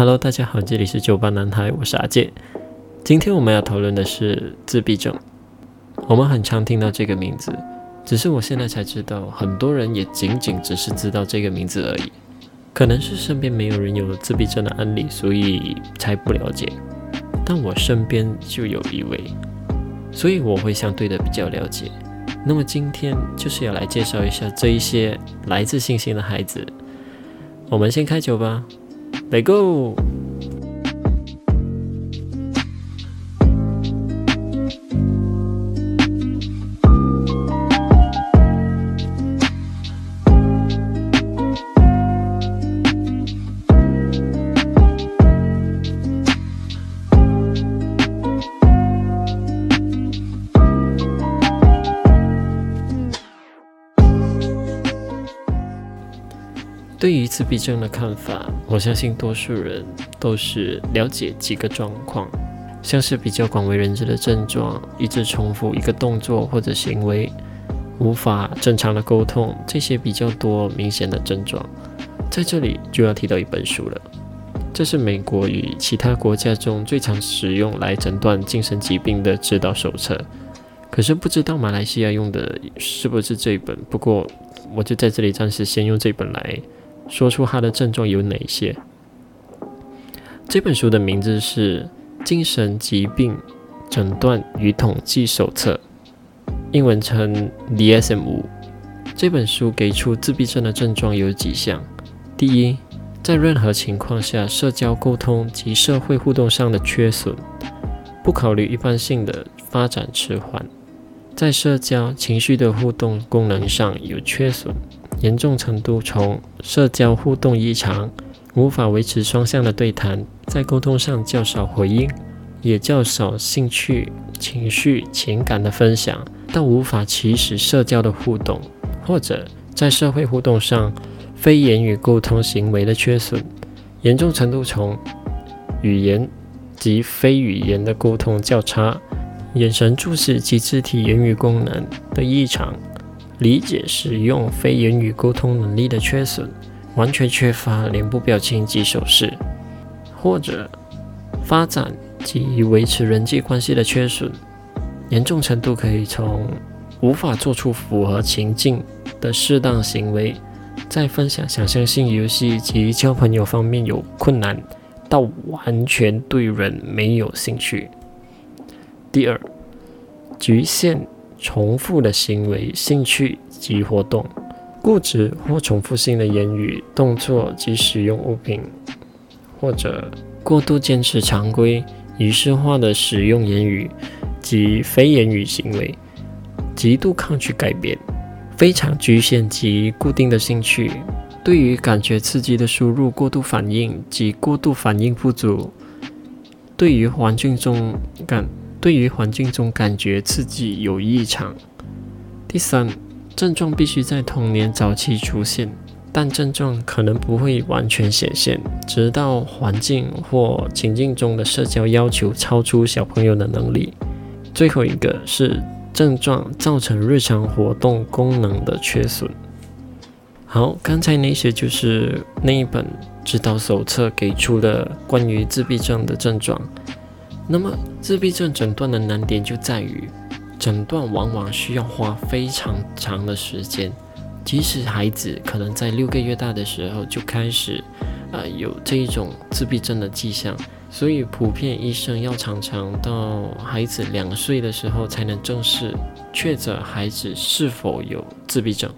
Hello，大家好，这里是酒吧男孩，我是阿健。今天我们要讨论的是自闭症。我们很常听到这个名字，只是我现在才知道，很多人也仅仅只是知道这个名字而已。可能是身边没有人有自闭症的案例，所以才不了解。但我身边就有一位，所以我会相对的比较了解。那么今天就是要来介绍一下这一些来自星星的孩子。我们先开酒吧 They go. 对于自闭症的看法，我相信多数人都是了解几个状况，像是比较广为人知的症状，一直重复一个动作或者行为，无法正常的沟通，这些比较多明显的症状。在这里就要提到一本书了，这是美国与其他国家中最常使用来诊断精神疾病的指导手册。可是不知道马来西亚用的是不是这一本，不过我就在这里暂时先用这本来。说出他的症状有哪些？这本书的名字是《精神疾病诊断与统计手册》，英文称 DSM-5。这本书给出自闭症的症状有几项：第一，在任何情况下，社交沟通及社会互动上的缺损，不考虑一般性的发展迟缓，在社交情绪的互动功能上有缺损。严重程度从社交互动异常，无法维持双向的对谈，在沟通上较少回应，也较少兴趣、情绪、情感的分享，但无法起始社交的互动，或者在社会互动上非言语沟通行为的缺损，严重程度从语言及非语言的沟通较差，眼神注视及肢体言语功能的异常。理解使用非言语沟通能力的缺损，完全缺乏脸部表情及手势，或者发展及维持人际关系的缺损，严重程度可以从无法做出符合情境的适当行为，在分享想象性游戏及交朋友方面有困难，到完全对人没有兴趣。第二，局限。重复的行为、兴趣及活动，固执或重复性的言语、动作及使用物品，或者过度坚持常规、仪式化的使用言语及非言语行为，极度抗拒改变，非常局限及固定的兴趣，对于感觉刺激的输入过度反应及过度反应不足，对于环境中感。对于环境中感觉刺激有异常。第三，症状必须在童年早期出现，但症状可能不会完全显现，直到环境或情境中的社交要求超出小朋友的能力。最后一个是症状造成日常活动功能的缺损。好，刚才那些就是那一本指导手册给出的关于自闭症的症状。那么，自闭症诊断的难点就在于，诊断往往需要花非常长的时间，即使孩子可能在六个月大的时候就开始，呃，有这一种自闭症的迹象，所以普遍医生要常常到孩子两岁的时候才能正式确诊孩子是否有自闭症。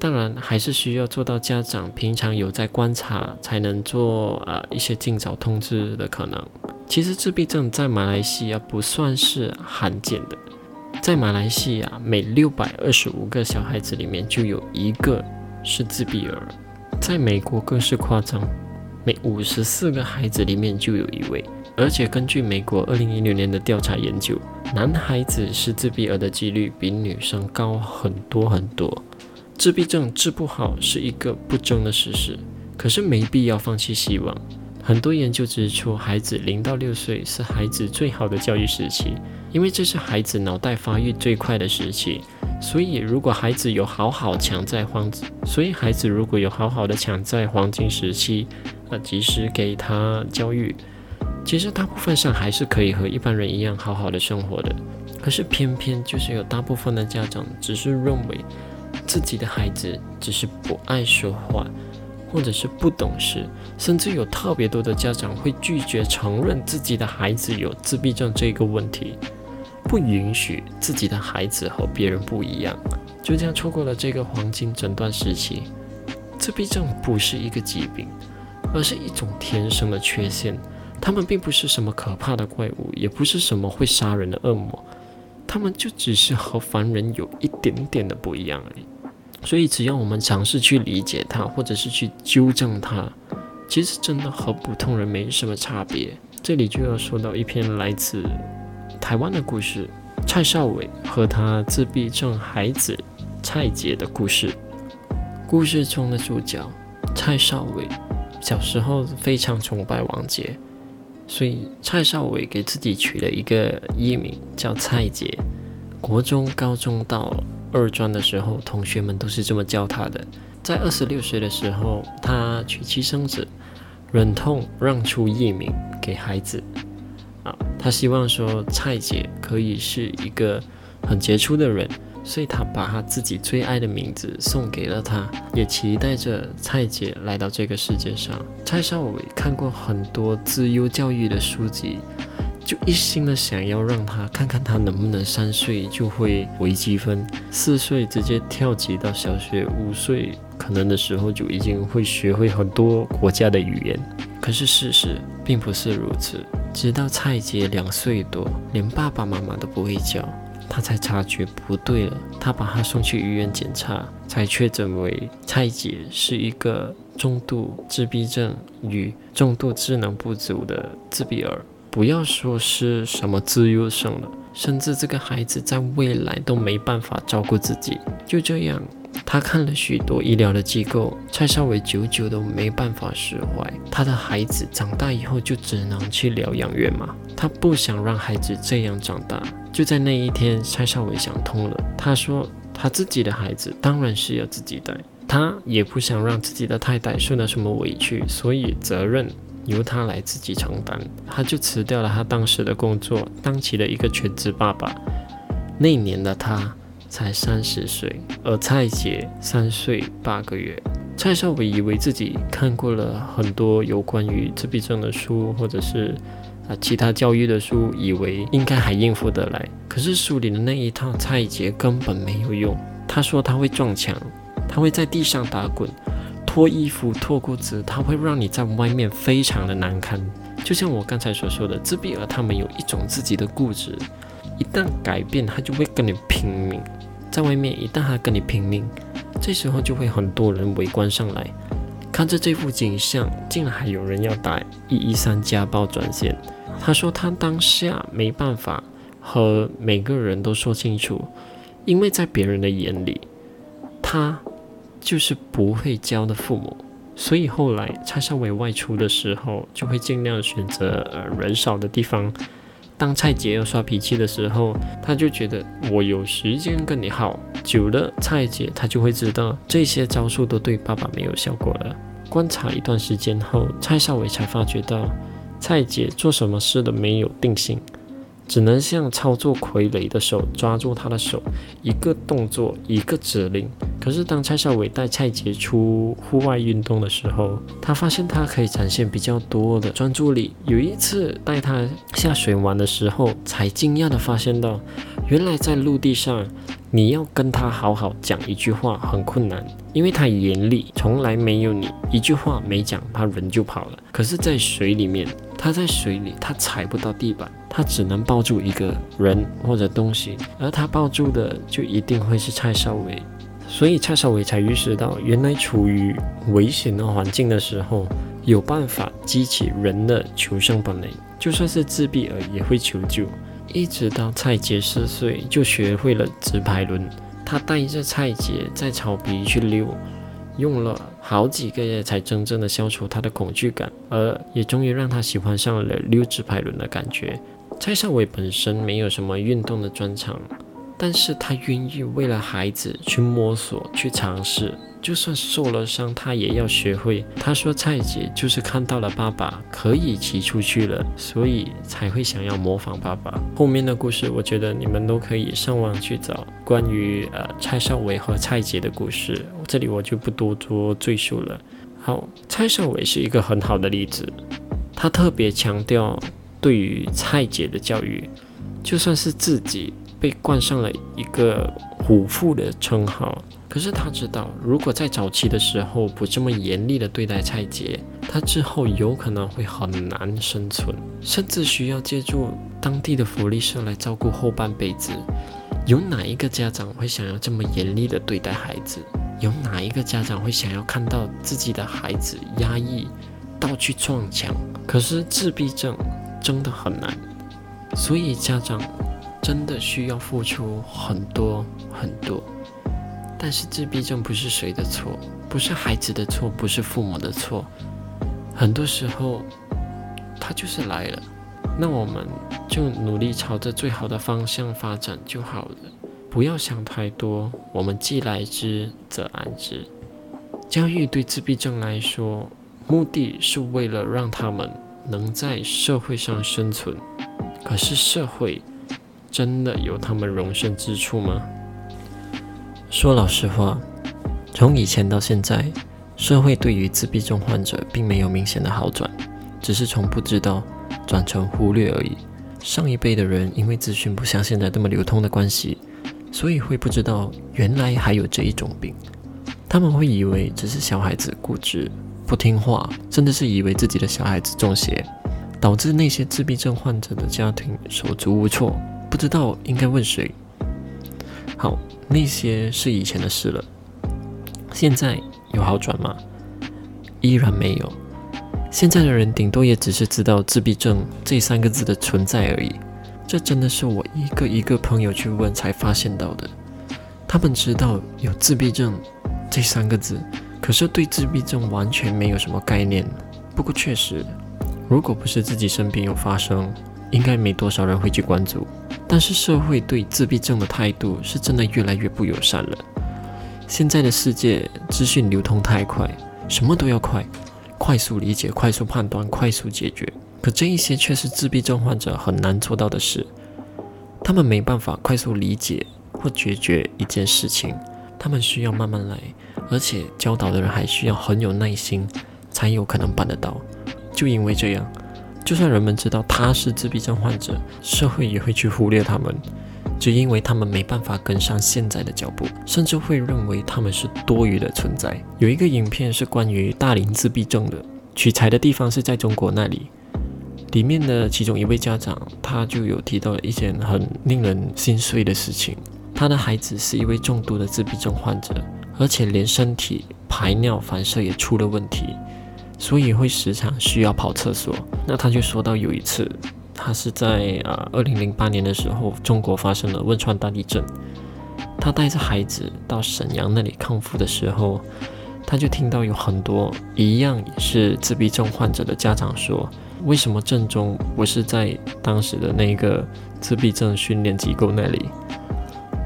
当然，还是需要做到家长平常有在观察，才能做呃一些尽早通知的可能。其实自闭症在马来西亚不算是罕见的，在马来西亚每六百二十五个小孩子里面就有一个是自闭儿，在美国更是夸张，每五十四个孩子里面就有一位。而且根据美国二零一六年的调查研究，男孩子是自闭儿的几率比女生高很多很多。自闭症治不好是一个不争的事实，可是没必要放弃希望。很多研究指出，孩子零到六岁是孩子最好的教育时期，因为这是孩子脑袋发育最快的时期，所以如果孩子有好好抢在黄，所以孩子如果有好好的抢在黄金时期，呃，及时给他教育，其实大部分上还是可以和一般人一样好好的生活的。可是偏偏就是有大部分的家长只是认为自己的孩子只是不爱说话。或者是不懂事，甚至有特别多的家长会拒绝承认自己的孩子有自闭症这个问题，不允许自己的孩子和别人不一样，就这样错过了这个黄金诊断时期。自闭症不是一个疾病，而是一种天生的缺陷。他们并不是什么可怕的怪物，也不是什么会杀人的恶魔，他们就只是和凡人有一点点的不一样而已。所以，只要我们尝试去理解他，或者是去纠正他，其实真的和普通人没什么差别。这里就要说到一篇来自台湾的故事——蔡少伟和他自闭症孩子蔡杰的故事。故事中的主角蔡少伟小时候非常崇拜王杰，所以蔡少伟给自己取了一个艺名叫蔡杰。国中、高中到。二专的时候，同学们都是这么叫他的。在二十六岁的时候，他娶妻生子，忍痛让出艺名给孩子。啊，他希望说蔡姐可以是一个很杰出的人，所以他把他自己最爱的名字送给了他，也期待着蔡姐来到这个世界上。蔡少伟看过很多自优教育的书籍。就一心的想要让他看看他能不能三岁就会微积分，四岁直接跳级到小学，五岁可能的时候就已经会学会很多国家的语言。可是事实并不是如此，直到蔡杰两岁多，连爸爸妈妈都不会教，他才察觉不对了。他把他送去医院检查，才确诊为蔡杰是一个重度自闭症与重度智能不足的自闭儿。不要说是什么自优生了，甚至这个孩子在未来都没办法照顾自己。就这样，他看了许多医疗的机构，蔡少伟久久都没办法释怀。他的孩子长大以后就只能去疗养院吗？他不想让孩子这样长大。就在那一天，蔡少伟想通了。他说，他自己的孩子当然是要自己带，他也不想让自己的太太受到什么委屈，所以责任。由他来自己承担，他就辞掉了他当时的工作，当起了一个全职爸爸。那年的他才三十岁，而蔡姐三岁八个月。蔡少伟以为自己看过了很多有关于自闭症的书，或者是啊其他教育的书，以为应该还应付得来。可是书里的那一套蔡姐根本没有用。他说他会撞墙，他会在地上打滚。脱衣服、脱裤子，它会让你在外面非常的难堪。就像我刚才所说的，自闭儿他们有一种自己的固执，一旦改变，他就会跟你拼命。在外面，一旦他跟你拼命，这时候就会很多人围观上来，看着这幅景象，竟然还有人要打一一三家暴专线。他说他当下没办法和每个人都说清楚，因为在别人的眼里，他。就是不会教的父母，所以后来蔡少伟外出的时候，就会尽量选择呃人少的地方。当蔡杰要耍脾气的时候，他就觉得我有时间跟你耗。久了，蔡杰他就会知道这些招数都对爸爸没有效果了。观察一段时间后，蔡少伟才发觉到蔡杰做什么事都没有定性。只能像操作傀儡的手抓住他的手，一个动作一个指令。可是当蔡少伟带蔡杰出户外运动的时候，他发现他可以展现比较多的专注力。有一次带他下水玩的时候，才惊讶的发现到，原来在陆地上，你要跟他好好讲一句话很困难，因为他眼里从来没有你，一句话没讲，他人就跑了。可是，在水里面，他在水里，他踩不到地板。他只能抱住一个人或者东西，而他抱住的就一定会是蔡少伟，所以蔡少伟才意识到，原来处于危险的环境的时候，有办法激起人的求生本能，就算是自闭儿也会求救。一直到蔡杰四岁就学会了直排轮，他带着蔡杰在草皮去溜。用了好几个月才真正的消除他的恐惧感，而也终于让他喜欢上了溜直排轮的感觉。蔡少伟本身没有什么运动的专长，但是他愿意为了孩子去摸索、去尝试。就算受了伤，他也要学会。他说：“蔡姐就是看到了爸爸可以骑出去了，所以才会想要模仿爸爸。”后面的故事，我觉得你们都可以上网去找关于呃蔡少伟和蔡姐的故事，这里我就不多做赘述了。好，蔡少伟是一个很好的例子，他特别强调对于蔡姐的教育，就算是自己被冠上了一个虎父的称号。可是他知道，如果在早期的时候不这么严厉的对待蔡杰，他之后有可能会很难生存，甚至需要借助当地的福利社来照顾后半辈子。有哪一个家长会想要这么严厉的对待孩子？有哪一个家长会想要看到自己的孩子压抑到去撞墙？可是自闭症真的很难，所以家长真的需要付出很多很多。但是自闭症不是谁的错，不是孩子的错，不是父母的错。很多时候，他就是来了，那我们就努力朝着最好的方向发展就好了，不要想太多。我们既来之，则安之。教育对自闭症来说，目的是为了让他们能在社会上生存。可是社会真的有他们容身之处吗？说老实话，从以前到现在，社会对于自闭症患者并没有明显的好转，只是从不知道转成忽略而已。上一辈的人因为资讯不像现在这么流通的关系，所以会不知道原来还有这一种病。他们会以为只是小孩子固执不听话，真的是以为自己的小孩子中邪，导致那些自闭症患者的家庭手足无措，不知道应该问谁。好。那些是以前的事了，现在有好转吗？依然没有。现在的人顶多也只是知道自闭症这三个字的存在而已。这真的是我一个一个朋友去问才发现到的。他们知道有自闭症这三个字，可是对自闭症完全没有什么概念。不过确实，如果不是自己身边有发生，应该没多少人会去关注。但是社会对自闭症的态度是真的越来越不友善了。现在的世界资讯流通太快，什么都要快，快速理解、快速判断、快速解决。可这一些却是自闭症患者很难做到的事。他们没办法快速理解或解决一件事情，他们需要慢慢来，而且教导的人还需要很有耐心，才有可能办得到。就因为这样。就算人们知道他是自闭症患者，社会也会去忽略他们，只因为他们没办法跟上现在的脚步，甚至会认为他们是多余的存在。有一个影片是关于大龄自闭症的，取材的地方是在中国那里，里面的其中一位家长他就有提到了一件很令人心碎的事情，他的孩子是一位重度的自闭症患者，而且连身体排尿反射也出了问题。所以会时常需要跑厕所。那他就说到有一次，他是在啊二零零八年的时候，中国发生了汶川大地震。他带着孩子到沈阳那里康复的时候，他就听到有很多一样是自闭症患者的家长说：“为什么震中不是在当时的那个自闭症训练机构那里？”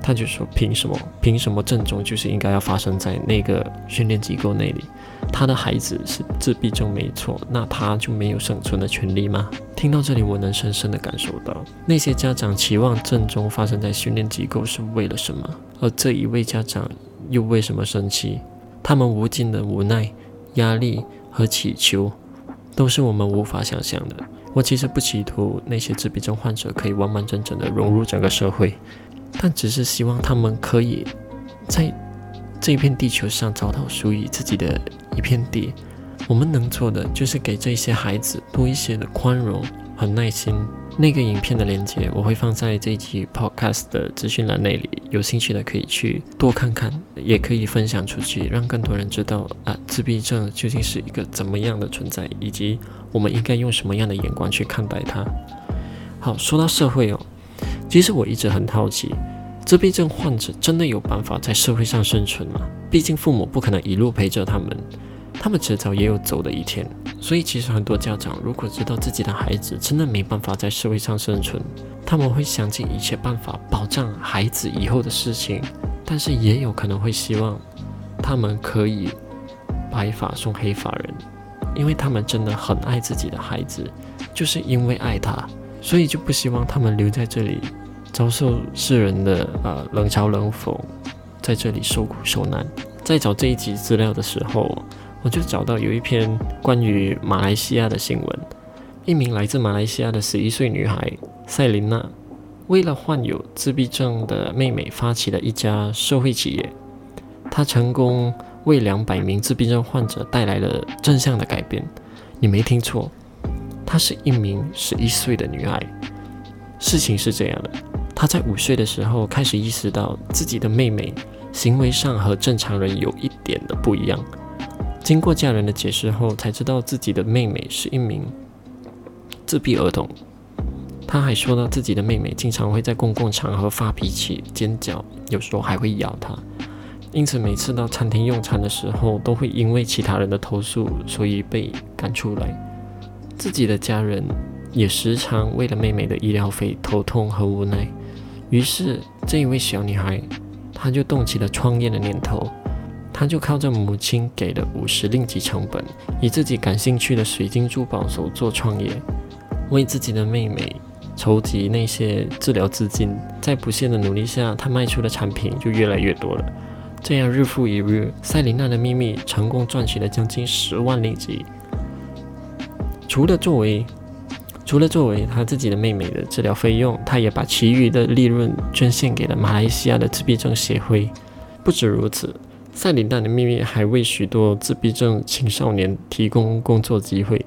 他就说：“凭什么？凭什么正中就是应该要发生在那个训练机构那里？”他的孩子是自闭症没错，那他就没有生存的权利吗？听到这里，我能深深的感受到，那些家长期望正中发生在训练机构是为了什么？而这一位家长又为什么生气？他们无尽的无奈、压力和祈求，都是我们无法想象的。我其实不企图那些自闭症患者可以完完整整的融入整个社会，但只是希望他们可以在。这片地球上找到属于自己的一片地，我们能做的就是给这些孩子多一些的宽容和耐心。那个影片的链接我会放在这一期 podcast 的资讯栏那里，有兴趣的可以去多看看，也可以分享出去，让更多人知道啊，自闭症究竟是一个怎么样的存在，以及我们应该用什么样的眼光去看待它。好，说到社会哦，其实我一直很好奇。自闭症患者真的有办法在社会上生存吗？毕竟父母不可能一路陪着他们，他们迟早也有走的一天。所以其实很多家长如果知道自己的孩子真的没办法在社会上生存，他们会想尽一切办法保障孩子以后的事情，但是也有可能会希望他们可以白发送黑发人，因为他们真的很爱自己的孩子，就是因为爱他，所以就不希望他们留在这里，遭受世人的呃冷嘲冷讽，在这里受苦受难。在找这一集资料的时候。我就找到有一篇关于马来西亚的新闻，一名来自马来西亚的十一岁女孩塞琳娜，为了患有自闭症的妹妹发起了一家社会企业，她成功为两百名自闭症患者带来了正向的改变。你没听错，她是一名十一岁的女孩。事情是这样的，他在五岁的时候开始意识到自己的妹妹行为上和正常人有一点的不一样。经过家人的解释后，才知道自己的妹妹是一名自闭儿童。他还说到自己的妹妹经常会在公共场合发脾气、尖叫，有时候还会咬他。因此，每次到餐厅用餐的时候，都会因为其他人的投诉，所以被赶出来。自己的家人也时常为了妹妹的医疗费头痛和无奈。于是，这一位小女孩，她就动起了创业的念头。她就靠着母亲给的五十令吉成本，以自己感兴趣的水晶珠宝手做创业，为自己的妹妹筹集那些治疗资金。在不懈的努力下，她卖出的产品就越来越多了。这样日复一日，塞琳娜的秘密成功赚取了将近十万令吉。除了作为除了作为他自己的妹妹的治疗费用，他也把其余的利润捐献给了马来西亚的自闭症协会。不止如此。塞琳娜的秘密还为许多自闭症青少年提供工作机会，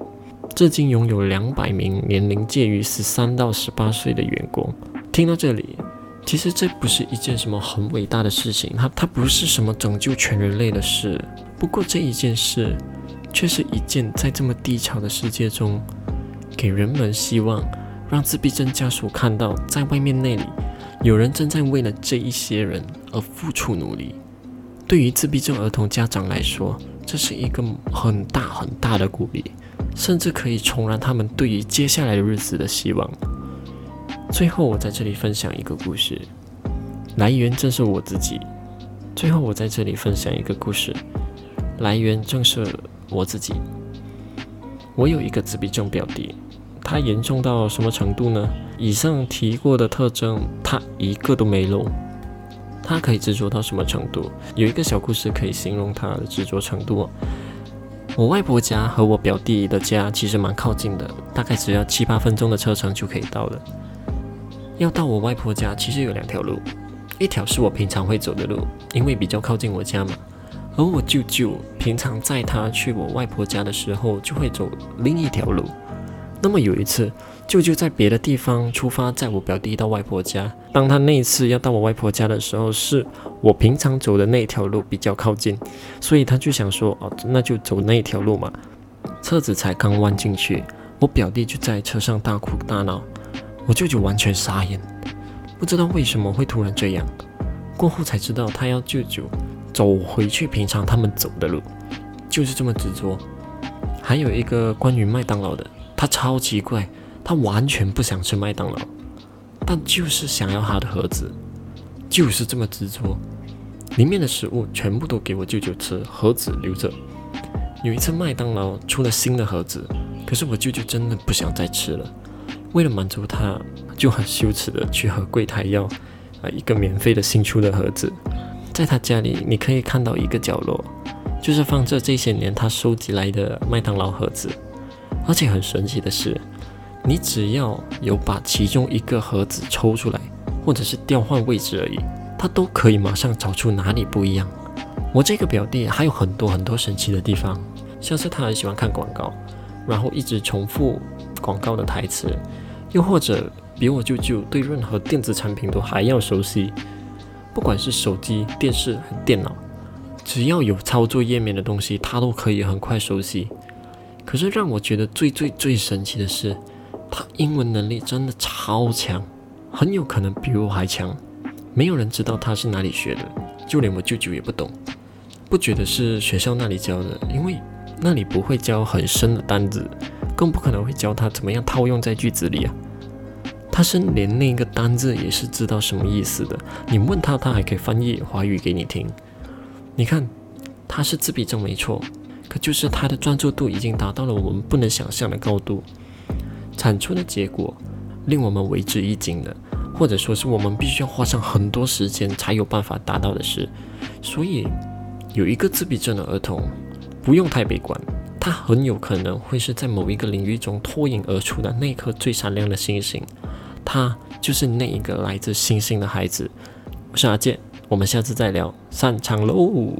至今拥有两百名年龄介于十三到十八岁的员工。听到这里，其实这不是一件什么很伟大的事情，它它不是什么拯救全人类的事。不过这一件事，却是一件在这么低潮的世界中，给人们希望，让自闭症家属看到，在外面那里，有人正在为了这一些人而付出努力。对于自闭症儿童家长来说，这是一个很大很大的鼓励，甚至可以重燃他们对于接下来的日子的希望。最后，我在这里分享一个故事，来源正是我自己。最后，我在这里分享一个故事，来源正是我自己。我有一个自闭症表弟，他严重到什么程度呢？以上提过的特征，他一个都没漏。他可以执着到什么程度？有一个小故事可以形容他的执着程度。我外婆家和我表弟的家其实蛮靠近的，大概只要七八分钟的车程就可以到了。要到我外婆家，其实有两条路，一条是我平常会走的路，因为比较靠近我家嘛。而我舅舅平常载他去我外婆家的时候，就会走另一条路。那么有一次。舅舅在别的地方出发，载我表弟到外婆家。当他那一次要到我外婆家的时候，是我平常走的那条路比较靠近，所以他就想说：“哦，那就走那条路嘛。”车子才刚弯进去，我表弟就在车上大哭大闹，我舅舅完全傻眼，不知道为什么会突然这样。过后才知道，他要舅舅走回去平常他们走的路，就是这么执着。还有一个关于麦当劳的，他超奇怪。他完全不想吃麦当劳，但就是想要他的盒子，就是这么执着。里面的食物全部都给我舅舅吃，盒子留着。有一次麦当劳出了新的盒子，可是我舅舅真的不想再吃了。为了满足他，就很羞耻的去和柜台要啊一个免费的新出的盒子。在他家里，你可以看到一个角落，就是放着这些年他收集来的麦当劳盒子。而且很神奇的是。你只要有把其中一个盒子抽出来，或者是调换位置而已，它都可以马上找出哪里不一样。我这个表弟还有很多很多神奇的地方，像是他很喜欢看广告，然后一直重复广告的台词，又或者比我舅舅对任何电子产品都还要熟悉，不管是手机、电视、电脑，只要有操作页面的东西，他都可以很快熟悉。可是让我觉得最最最神奇的是。他英文能力真的超强，很有可能比我还强。没有人知道他是哪里学的，就连我舅舅也不懂，不觉得是学校那里教的，因为那里不会教很深的单字，更不可能会教他怎么样套用在句子里啊。他是连那个单字也是知道什么意思的，你问他，他还可以翻译华语给你听。你看，他是自闭症没错，可就是他的专注度已经达到了我们不能想象的高度，产出的结果令我们为之一惊的，或者说是我们必须要花上很多时间才有办法达到的事。所以，有一个自闭症的儿童。不用太悲观，他很有可能会是在某一个领域中脱颖而出的那颗最闪亮的星星，他就是那一个来自星星的孩子。我是阿健，我们下次再聊，散场喽。